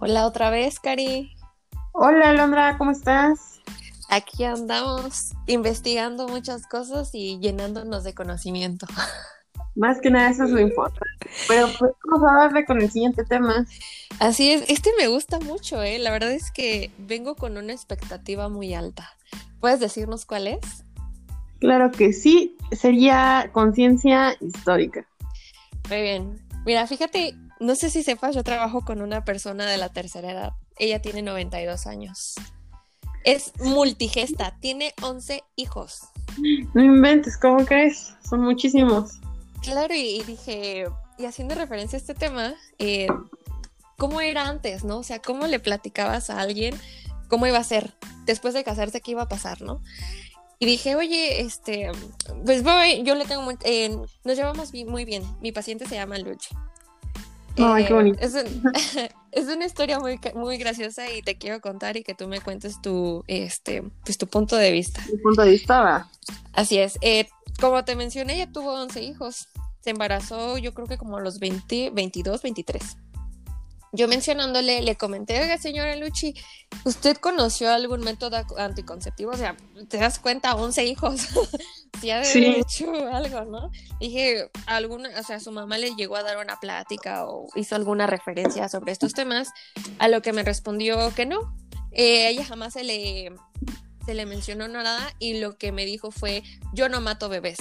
Hola otra vez, Cari. Hola, Alondra, ¿cómo estás? Aquí andamos investigando muchas cosas y llenándonos de conocimiento. Más que nada eso es lo importante. Pero pues vamos a darle con el siguiente tema. Así es, este me gusta mucho, ¿eh? La verdad es que vengo con una expectativa muy alta. ¿Puedes decirnos cuál es? Claro que sí, sería conciencia histórica. Muy bien. Mira, fíjate, no sé si sepas, yo trabajo con una persona de la tercera edad. Ella tiene 92 años. Es multigesta, tiene 11 hijos. No inventes, ¿cómo crees? Son muchísimos. Claro, y, dije, y haciendo referencia a este tema, eh, ¿cómo era antes, no? O sea, ¿cómo le platicabas a alguien cómo iba a ser después de casarse, qué iba a pasar, no? Y dije, oye, este, pues voy, yo le tengo, muy, eh, nos llevamos muy bien. Mi paciente se llama Luchi. Ay, qué bonito. Es, una historia muy, muy graciosa y te quiero contar y que tú me cuentes tu, este, pues tu punto de vista. Mi punto de vista va. Así es. Eh, como te mencioné, ella tuvo 11 hijos. Se embarazó yo creo que como a los 20, 22, 23 yo mencionándole, le comenté, oiga, señora Luchi, ¿usted conoció algún método anticonceptivo? O sea, te das cuenta, 11 hijos. ha de hecho algo, ¿no? Dije, alguna, o sea, su mamá le llegó a dar una plática o hizo alguna referencia sobre estos temas, a lo que me respondió que no. Eh, ella jamás se le, se le mencionó nada y lo que me dijo fue, yo no mato bebés.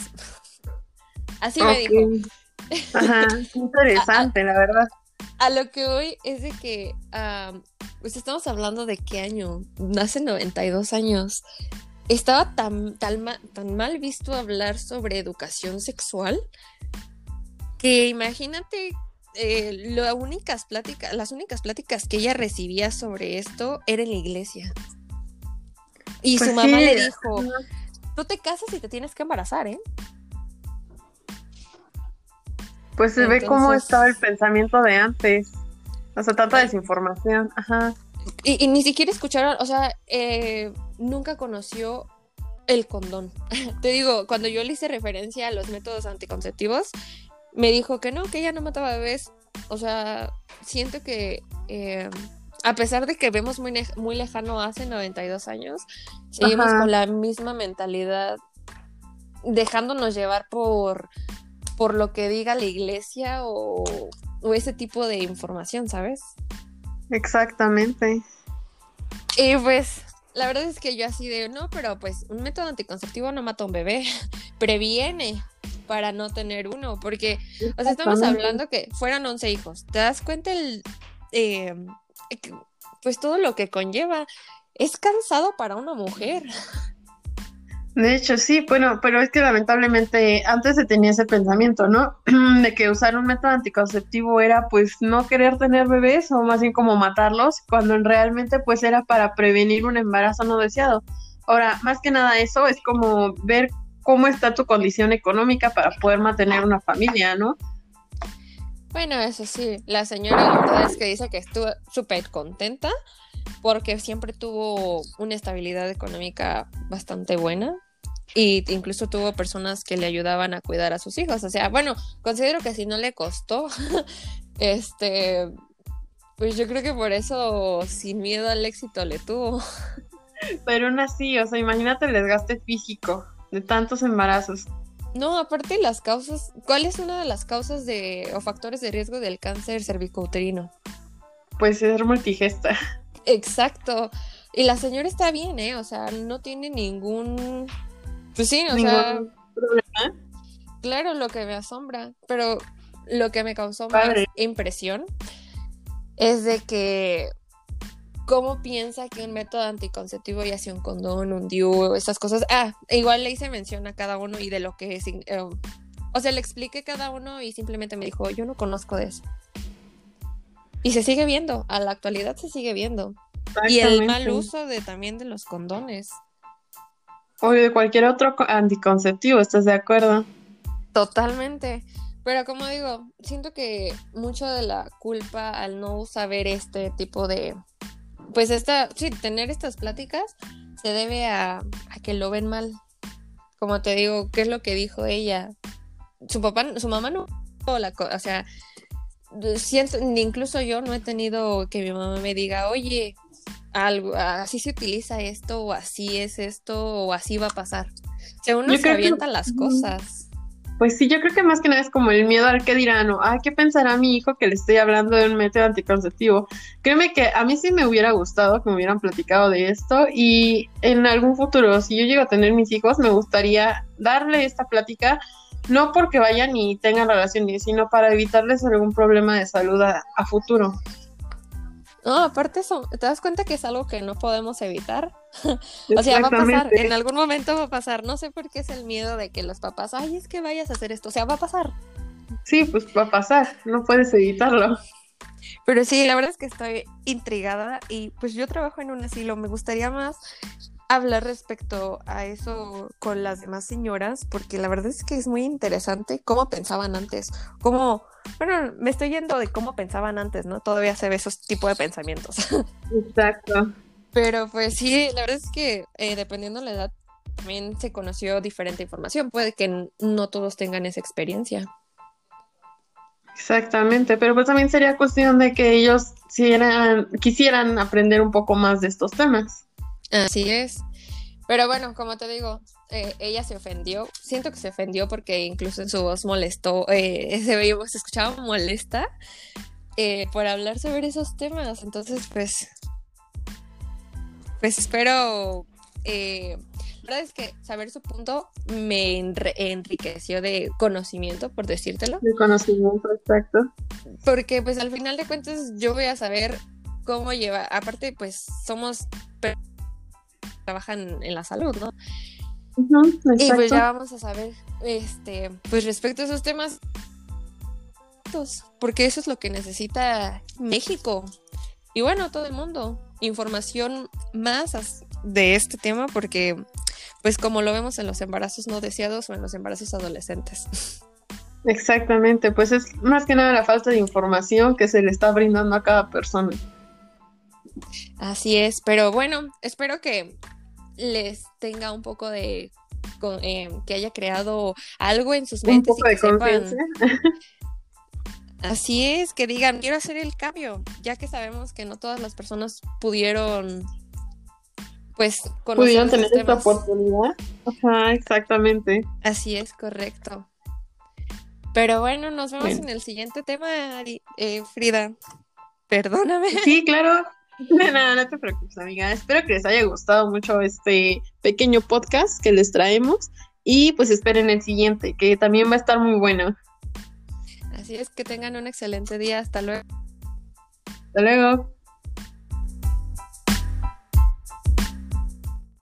Así me dijo. Ajá, interesante, la verdad a lo que hoy es de que, pues estamos hablando de qué año, hace 92 años. Estaba tan, tan, tan mal visto hablar sobre educación sexual que imagínate eh, las únicas pláticas, las únicas pláticas que ella recibía sobre esto era en la iglesia. Y su pues mamá le dijo, tú te casas y te tienes que embarazar, ¿eh? Pues se ve cómo estaba el pensamiento de antes. O sea, tanta desinformación. Ajá. Y, ni siquiera escucharon, o sea, eh, nunca conoció el condón. Te digo, cuando yo le hice referencia a los métodos anticonceptivos, me dijo que no, que ella no mataba bebés. O sea, siento que eh, a pesar de que vemos muy, muy lejano hace 92 años, seguimos con la misma mentalidad, dejándonos llevar por por lo que diga la iglesia o, ese tipo de información, ¿sabes? Exactamente. Y pues la verdad es que yo así de, no, pero pues un método anticonceptivo no mata a un bebé, previene para no tener uno, porque, o sea, estamos hablando que fueran 11 hijos, ¿te das cuenta el, eh, pues todo lo que conlleva? Es cansado para una mujer. De hecho, sí, bueno, pero es que lamentablemente antes se tenía ese pensamiento, ¿no? De que usar un método anticonceptivo era pues no querer tener bebés o más bien como matarlos, cuando realmente pues era para prevenir un embarazo no deseado. Ahora, más que nada eso es como ver cómo está tu condición económica para poder mantener una familia, ¿no? Bueno, eso sí, la señora la es que dice que estuvo súper contenta porque siempre tuvo una estabilidad económica bastante buena y incluso tuvo personas que le ayudaban a cuidar a sus hijos. O sea, bueno, considero que si no le costó, este, pues yo creo que por eso sin miedo al éxito le tuvo. Pero aún así, o sea, imagínate el desgaste físico de tantos embarazos. No, aparte las causas, ¿cuál es una de las causas de o factores de riesgo del cáncer cervicouterino? Pues ser multigesta. Exacto. Y la señora está bien, ¿eh? O sea, no tiene ningún pues sí, o sea. Problema? Claro, lo que me asombra, pero lo que me causó más impresión es de que cómo piensa que un método anticonceptivo, ya sea un condón, un DIU, esas cosas. Ah, igual le hice mención a cada uno y de lo que es. Eh, o sea, le expliqué cada uno y simplemente me dijo, yo no conozco de eso. Y se sigue viendo, a la actualidad se sigue viendo. Y el mal uso de también de los condones. O de cualquier otro anticonceptivo, ¿estás de acuerdo? Totalmente. Pero como digo, siento que mucho de la culpa al no saber este tipo de, pues esta, sí, tener estas pláticas se debe a, que lo ven mal. Como te digo, ¿qué es lo que dijo ella? Su papá, su mamá no, la, o sea, siento, incluso yo no he tenido que mi mamá me diga, oye, algo, así se utiliza esto, o así es esto, o así va a pasar. O sea, uno se avienta las cosas. Pues sí, yo creo que más que nada es como el miedo al que dirán o, ay, ¿qué pensará mi hijo que le estoy hablando de un método anticonceptivo? Créeme que a mí sí me hubiera gustado que me hubieran platicado de esto y en algún futuro, si yo llego a tener mis hijos, me gustaría darle esta plática, no porque vayan y tengan relaciones, sino para evitarles algún problema de salud a, a futuro. No, aparte eso, ¿te das cuenta que es algo que no podemos evitar? o sea, va a pasar, en algún momento va a pasar. No sé por qué es el miedo de que los papás, ay, es que vayas a hacer esto. O sea, va a pasar. Sí, pues va a pasar, no puedes evitarlo. Pero sí, la verdad es que estoy intrigada y pues yo trabajo en un asilo. Me gustaría más hablar respecto a eso con las demás señoras, porque la verdad es que es muy interesante cómo pensaban antes, cómo, bueno, me estoy yendo de cómo pensaban antes, ¿no? Todavía se ve esos tipos de pensamientos. Exacto. Pero pues sí, la verdad es que eh, dependiendo de la edad también se conoció diferente información, puede que no todos tengan esa experiencia. Exactamente, pero pues también sería cuestión de que ellos quisieran aprender un poco más de estos temas. Así es. Pero bueno, como te digo, eh, ella se ofendió. Siento que se ofendió porque incluso en su voz molestó, eh, se, veía, se escuchaba molesta eh, por hablar sobre esos temas. Entonces, pues, pues espero. la verdad es que saber su punto me enriqueció de conocimiento, por decírtelo. De conocimiento, exacto. Porque, pues, al final de cuentas, yo voy a saber cómo lleva. Aparte, pues, somos trabajan en la salud, ¿no? y pues ya vamos a saber, este, pues respecto a esos temas, porque eso es lo que necesita México y bueno, todo el mundo, información más de este tema porque pues como lo vemos en los embarazos no deseados o en los embarazos adolescentes. Exactamente, pues es más que nada la falta de información que se le está brindando a cada persona. Así es, pero bueno, espero que les tenga un poco de eh, que haya creado algo en sus mentes un poco de sepan, así es que digan quiero hacer el cambio ya que sabemos que no todas las personas pudieron pues pudieron tener esta oportunidad. Ajá exactamente. Así es correcto. Pero bueno nos vemos en el siguiente tema eh, Frida. Perdóname. Sí claro de nada, no te preocupes, amiga. Espero que les haya gustado mucho este pequeño podcast que les traemos. Y pues esperen el siguiente, que también va a estar muy bueno. Así es, que tengan un excelente día. Hasta luego. Hasta luego.